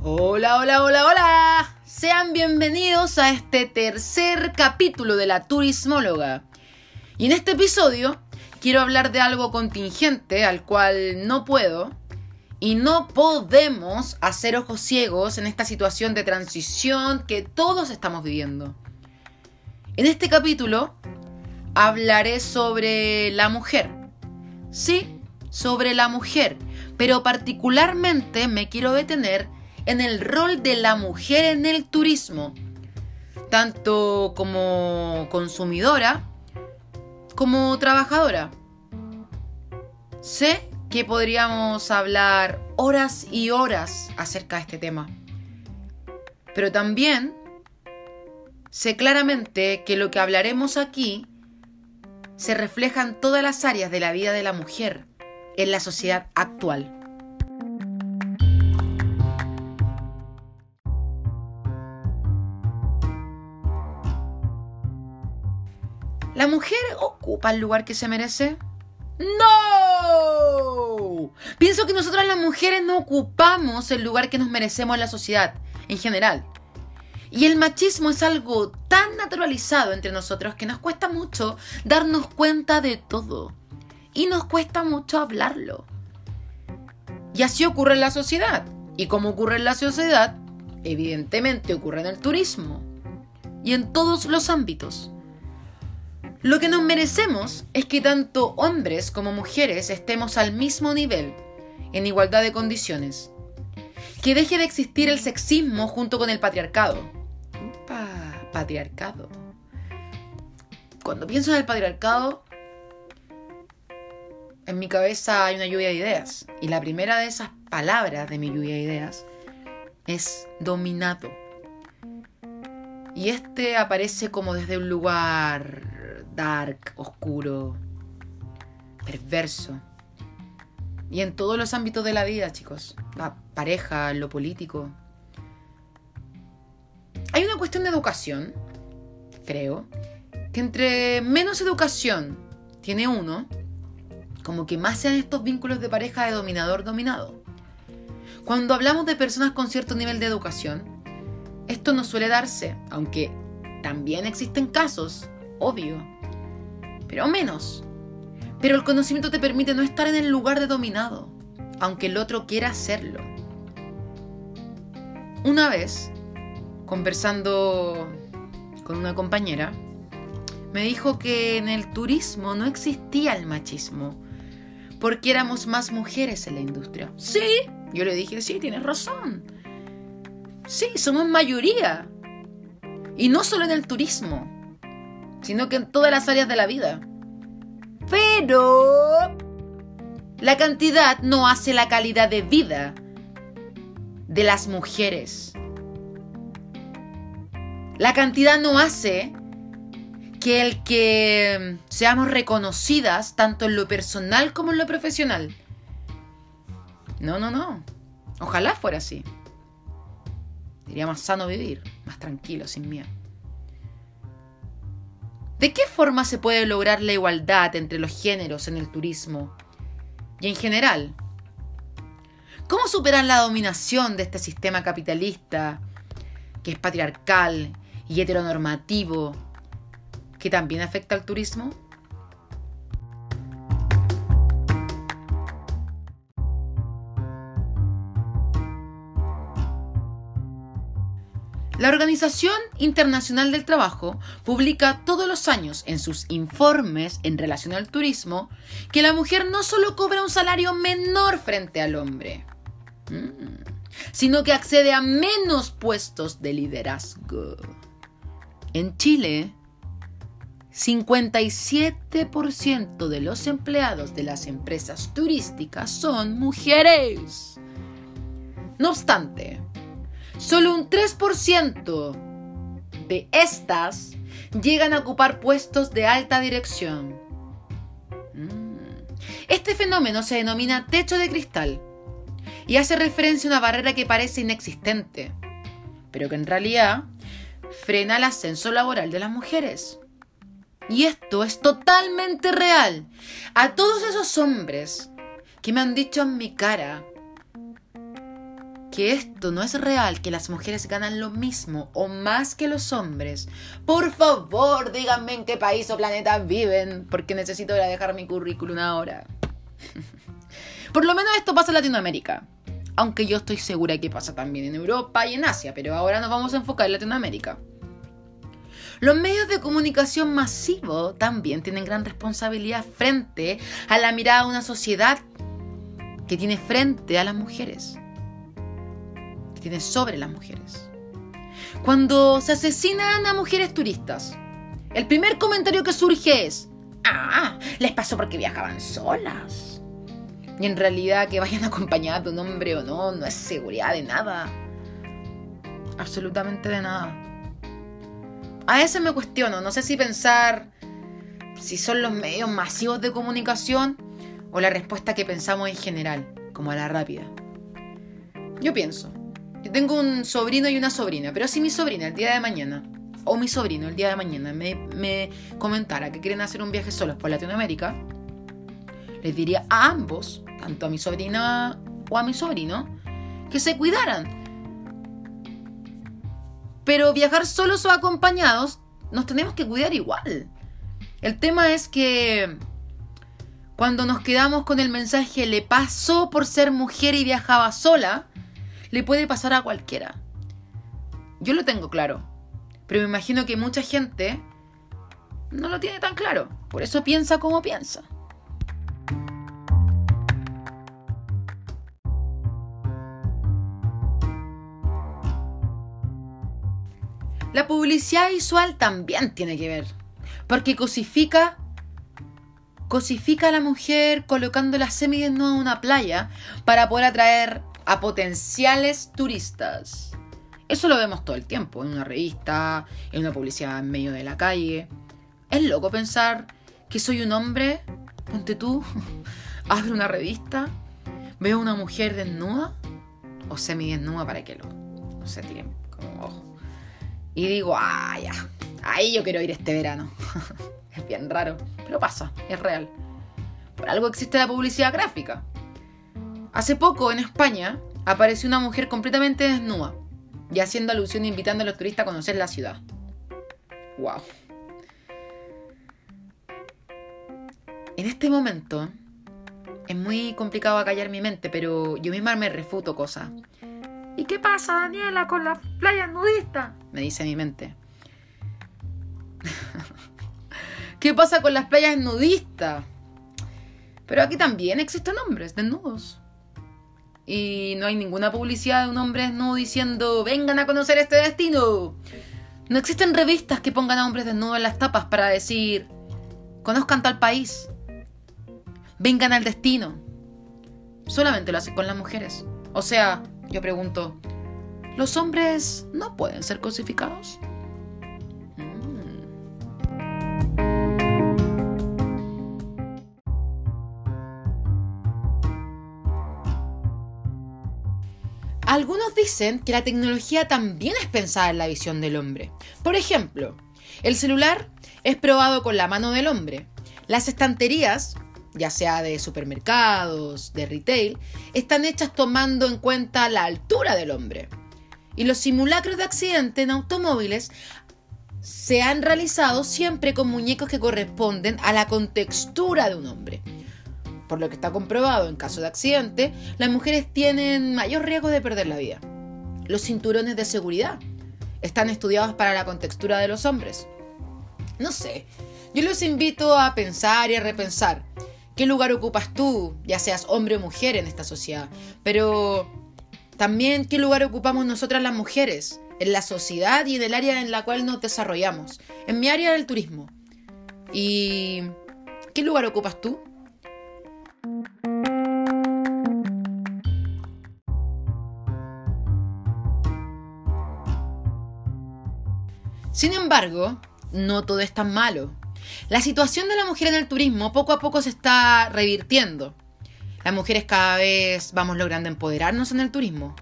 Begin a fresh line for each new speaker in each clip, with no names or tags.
Hola, hola, hola, hola. Sean bienvenidos a este tercer capítulo de la Turismóloga. Y en este episodio quiero hablar de algo contingente al cual no puedo y no podemos hacer ojos ciegos en esta situación de transición que todos estamos viviendo. En este capítulo hablaré sobre la mujer. Sí, sobre la mujer, pero particularmente me quiero detener en el rol de la mujer en el turismo, tanto como consumidora como trabajadora. Sé que podríamos hablar horas y horas acerca de este tema, pero también sé claramente que lo que hablaremos aquí se refleja en todas las áreas de la vida de la mujer en la sociedad actual. ¿La mujer ocupa el lugar que se merece? ¡No! Pienso que nosotras las mujeres no ocupamos el lugar que nos merecemos en la sociedad, en general. Y el machismo es algo tan naturalizado entre nosotros que nos cuesta mucho darnos cuenta de todo. Y nos cuesta mucho hablarlo. Y así ocurre en la sociedad. Y como ocurre en la sociedad, evidentemente ocurre en el turismo. Y en todos los ámbitos. Lo que nos merecemos es que tanto hombres como mujeres estemos al mismo nivel, en igualdad de condiciones. Que deje de existir el sexismo junto con el patriarcado. Patriarcado. Cuando pienso en el patriarcado, en mi cabeza hay una lluvia de ideas. Y la primera de esas palabras de mi lluvia de ideas es dominado. Y este aparece como desde un lugar dark, oscuro, perverso. Y en todos los ámbitos de la vida, chicos. La pareja, lo político. Hay una cuestión de educación, creo, que entre menos educación tiene uno, como que más sean estos vínculos de pareja de dominador-dominado. Cuando hablamos de personas con cierto nivel de educación, esto no suele darse, aunque también existen casos, obvio, pero menos. Pero el conocimiento te permite no estar en el lugar de dominado, aunque el otro quiera hacerlo. Una vez, conversando con una compañera, me dijo que en el turismo no existía el machismo, porque éramos más mujeres en la industria. Sí, yo le dije, sí, tienes razón. Sí, somos mayoría. Y no solo en el turismo sino que en todas las áreas de la vida. Pero la cantidad no hace la calidad de vida de las mujeres. La cantidad no hace que el que seamos reconocidas tanto en lo personal como en lo profesional. No, no, no. Ojalá fuera así. Diría más sano vivir, más tranquilo, sin miedo. ¿De qué forma se puede lograr la igualdad entre los géneros en el turismo? Y en general, ¿cómo superar la dominación de este sistema capitalista que es patriarcal y heteronormativo que también afecta al turismo? La Organización Internacional del Trabajo publica todos los años en sus informes en relación al turismo que la mujer no solo cobra un salario menor frente al hombre, mm, sino que accede a menos puestos de liderazgo. En Chile, 57% de los empleados de las empresas turísticas son mujeres. No obstante, Solo un 3% de estas llegan a ocupar puestos de alta dirección. Mm. Este fenómeno se denomina techo de cristal y hace referencia a una barrera que parece inexistente, pero que en realidad frena el ascenso laboral de las mujeres. Y esto es totalmente real. A todos esos hombres que me han dicho en mi cara que esto no es real, que las mujeres ganan lo mismo o más que los hombres, por favor díganme en qué país o planeta viven, porque necesito ir a dejar mi currículum ahora. por lo menos esto pasa en Latinoamérica. Aunque yo estoy segura que pasa también en Europa y en Asia, pero ahora nos vamos a enfocar en Latinoamérica. Los medios de comunicación masivo también tienen gran responsabilidad frente a la mirada de una sociedad que tiene frente a las mujeres, sobre las mujeres. Cuando se asesinan a mujeres turistas, el primer comentario que surge es, ah, les pasó porque viajaban solas. Y en realidad que vayan acompañadas de un hombre o no, no es seguridad de nada. Absolutamente de nada. A veces me cuestiono, no sé si pensar si son los medios masivos de comunicación o la respuesta que pensamos en general, como a la rápida. Yo pienso, yo tengo un sobrino y una sobrina, pero si mi sobrina el día de mañana, o mi sobrino el día de mañana, me, me comentara que quieren hacer un viaje solos por Latinoamérica, les diría a ambos, tanto a mi sobrina o a mi sobrino, que se cuidaran, pero viajar solos o acompañados, nos tenemos que cuidar igual. El tema es que cuando nos quedamos con el mensaje le pasó por ser mujer y viajaba sola, le puede pasar a cualquiera. Yo lo tengo claro, pero me imagino que mucha gente no lo tiene tan claro, por eso piensa como piensa. La publicidad visual también tiene que ver, porque cosifica cosifica a la mujer colocándola semidesnuda en una playa para poder atraer a potenciales turistas. Eso lo vemos todo el tiempo, en una revista, en una publicidad en medio de la calle. Es loco pensar que soy un hombre, ponte tú, abro una revista, veo a una mujer desnuda o semidesnuda para que lo, no se tiren como ojo. Y digo, ah, ya, ahí yo quiero ir este verano. es bien raro, pero pasa, es real. Por algo existe la publicidad gráfica. Hace poco en España apareció una mujer completamente desnuda y haciendo alusión e invitando a los turistas a conocer la ciudad. ¡Wow! En este momento es muy complicado acallar mi mente, pero yo misma me refuto cosas. ¿Y qué pasa, Daniela, con las playas nudistas? Me dice mi mente. ¿Qué pasa con las playas nudistas? Pero aquí también existen hombres desnudos. Y no hay ninguna publicidad de un hombre desnudo diciendo, vengan a conocer este destino. No existen revistas que pongan a hombres desnudos en las tapas para decir, conozcan tal país. Vengan al destino. Solamente lo hacen con las mujeres. O sea, yo pregunto, ¿los hombres no pueden ser cosificados? Algunos dicen que la tecnología también es pensada en la visión del hombre. Por ejemplo, el celular es probado con la mano del hombre. Las estanterías ya sea de supermercados, de retail, están hechas tomando en cuenta la altura del hombre. Y los simulacros de accidente en automóviles se han realizado siempre con muñecos que corresponden a la contextura de un hombre. Por lo que está comprobado, en caso de accidente, las mujeres tienen mayor riesgo de perder la vida. Los cinturones de seguridad están estudiados para la contextura de los hombres. No sé, yo los invito a pensar y a repensar qué lugar ocupas tú, ya seas hombre o mujer en esta sociedad, pero también qué lugar ocupamos nosotras las mujeres en la sociedad y en el área en la cual nos desarrollamos. En mi área del turismo. ¿Y qué lugar ocupas tú? Sin embargo, no todo es tan malo. La situación de la mujer en el turismo poco a poco se está revirtiendo. Las mujeres cada vez vamos logrando empoderarnos en el turismo.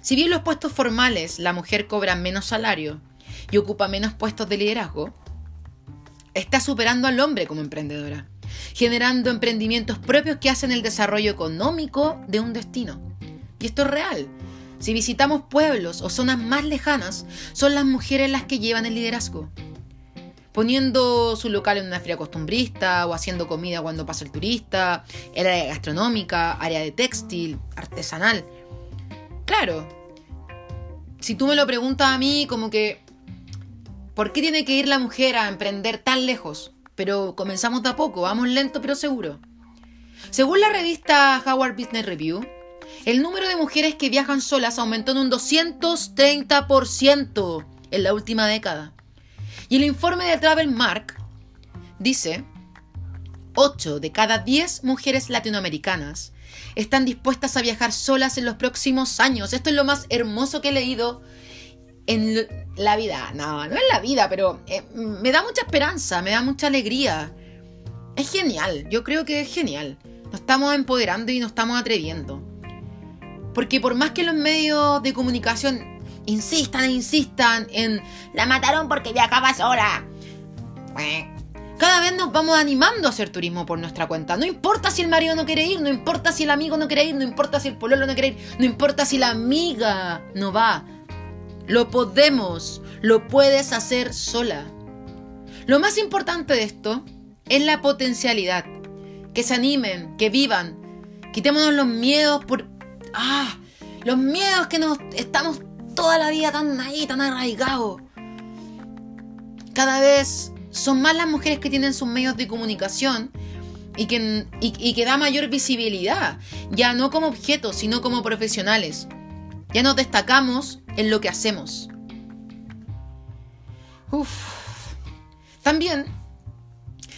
Si bien los puestos formales la mujer cobra menos salario y ocupa menos puestos de liderazgo, está superando al hombre como emprendedora, generando emprendimientos propios que hacen el desarrollo económico de un destino. Y esto es real. Si visitamos pueblos o zonas más lejanas, son las mujeres las que llevan el liderazgo. Poniendo su local en una feria costumbrista o haciendo comida cuando pasa el turista, el área gastronómica, área de textil, artesanal. Claro, si tú me lo preguntas a mí, como que, ¿por qué tiene que ir la mujer a emprender tan lejos? Pero comenzamos de a poco, vamos lento pero seguro. Según la revista Howard Business Review, el número de mujeres que viajan solas aumentó en un 230% en la última década. Y el informe de Travel Mark dice, 8 de cada 10 mujeres latinoamericanas están dispuestas a viajar solas en los próximos años. Esto es lo más hermoso que he leído en la vida. No, no es la vida, pero eh, me da mucha esperanza, me da mucha alegría. Es genial, yo creo que es genial. Nos estamos empoderando y nos estamos atreviendo. Porque por más que los medios de comunicación insistan e insistan en la mataron porque viajaba sola, cada vez nos vamos animando a hacer turismo por nuestra cuenta. No importa si el marido no quiere ir, no importa si el amigo no quiere ir, no importa si el pololo no quiere ir, no importa si la amiga no va. Lo podemos, lo puedes hacer sola. Lo más importante de esto es la potencialidad. Que se animen, que vivan. Quitémonos los miedos por... Ah, los miedos que nos estamos toda la vida tan ahí, tan arraigados. Cada vez son más las mujeres que tienen sus medios de comunicación y que, y, que da mayor visibilidad, ya no como objetos, sino como profesionales. Ya nos destacamos en lo que hacemos. Uf. También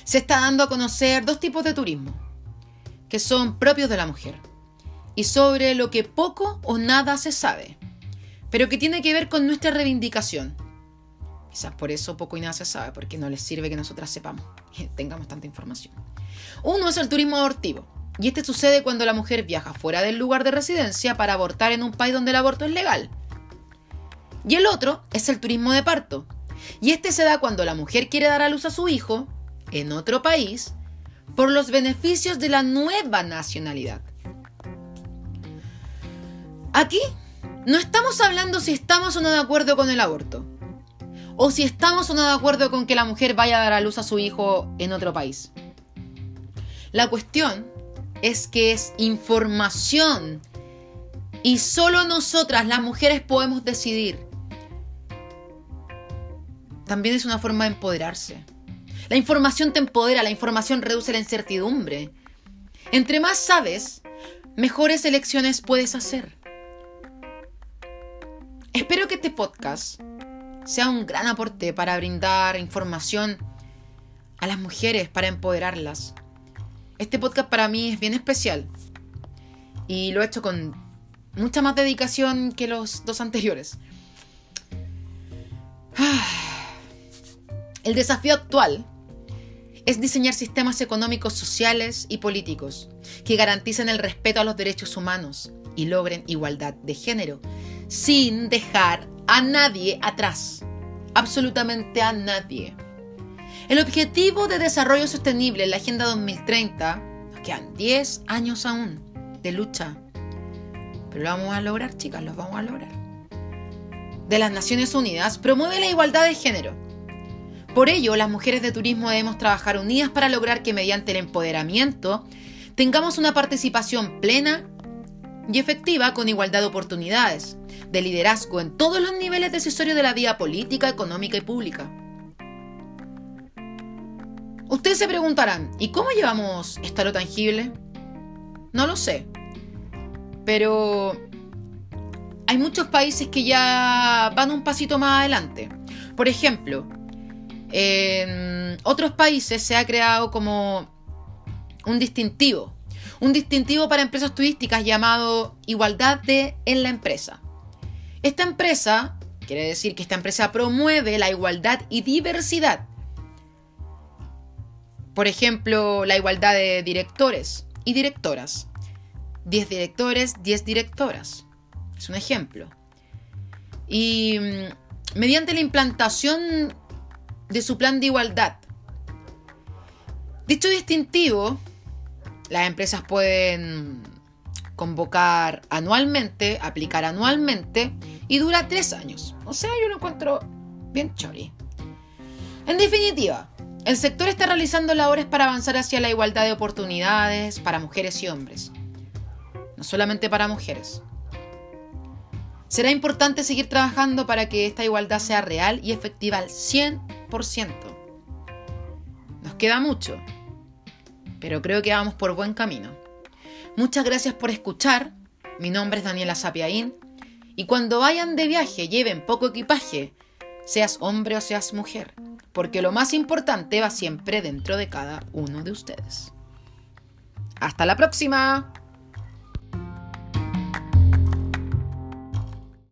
se está dando a conocer dos tipos de turismo, que son propios de la mujer, y sobre lo que poco o nada se sabe, pero que tiene que ver con nuestra reivindicación Quizás por eso poco y nada se sabe, porque no les sirve que nosotras sepamos, y tengamos tanta información. Uno es el turismo abortivo, y este sucede cuando la mujer viaja fuera del lugar de residencia para abortar en un país donde el aborto es legal. Y el otro es el turismo de parto, y este se da cuando la mujer quiere dar a luz a su hijo en otro país por los beneficios de la nueva nacionalidad. Aquí no estamos hablando si estamos o no de acuerdo con el aborto o si estamos o no de acuerdo con que la mujer vaya a dar a luz a su hijo en otro país. La cuestión es que es información y solo nosotras, las mujeres, podemos decidir. También es una forma de empoderarse. La información te empodera, la información reduce la incertidumbre. Entre más sabes, mejores elecciones puedes hacer. Espero que este podcast sea un gran aporte para brindar información a las mujeres, para empoderarlas. Este podcast para mí es bien especial y lo he hecho con mucha más dedicación que los dos anteriores. El desafío actual es diseñar sistemas económicos, sociales y políticos que garanticen el respeto a los derechos humanos y logren igualdad de género, sin dejar a nadie atrás, absolutamente a nadie. El objetivo de desarrollo sostenible en la Agenda 2030, nos quedan 10 años aún de lucha, pero lo vamos a lograr, chicas, lo vamos a lograr. De las Naciones Unidas promueve la igualdad de género. Por ello, las mujeres de turismo debemos trabajar unidas para lograr que mediante el empoderamiento tengamos una participación plena y efectiva con igualdad de oportunidades, de liderazgo en todos los niveles decisorios de la vida política, económica y pública. Ustedes se preguntarán, ¿y cómo llevamos esto a lo tangible? No lo sé. Pero hay muchos países que ya van un pasito más adelante. Por ejemplo, en otros países se ha creado como un distintivo. Un distintivo para empresas turísticas llamado Igualdad de en la empresa. Esta empresa, quiere decir que esta empresa promueve la igualdad y diversidad. Por ejemplo, la igualdad de directores y directoras. 10 directores, 10 directoras. Es un ejemplo. Y mm, mediante la implantación de su plan de igualdad. Dicho distintivo, las empresas pueden convocar anualmente, aplicar anualmente y dura tres años. O sea, yo lo encuentro bien chori. En definitiva, el sector está realizando labores para avanzar hacia la igualdad de oportunidades para mujeres y hombres. No solamente para mujeres. Será importante seguir trabajando para que esta igualdad sea real y efectiva al 100%. Nos queda mucho, pero creo que vamos por buen camino. Muchas gracias por escuchar. Mi nombre es Daniela Sapiaín. Y cuando vayan de viaje, lleven poco equipaje, seas hombre o seas mujer, porque lo más importante va siempre dentro de cada uno de ustedes. Hasta la próxima.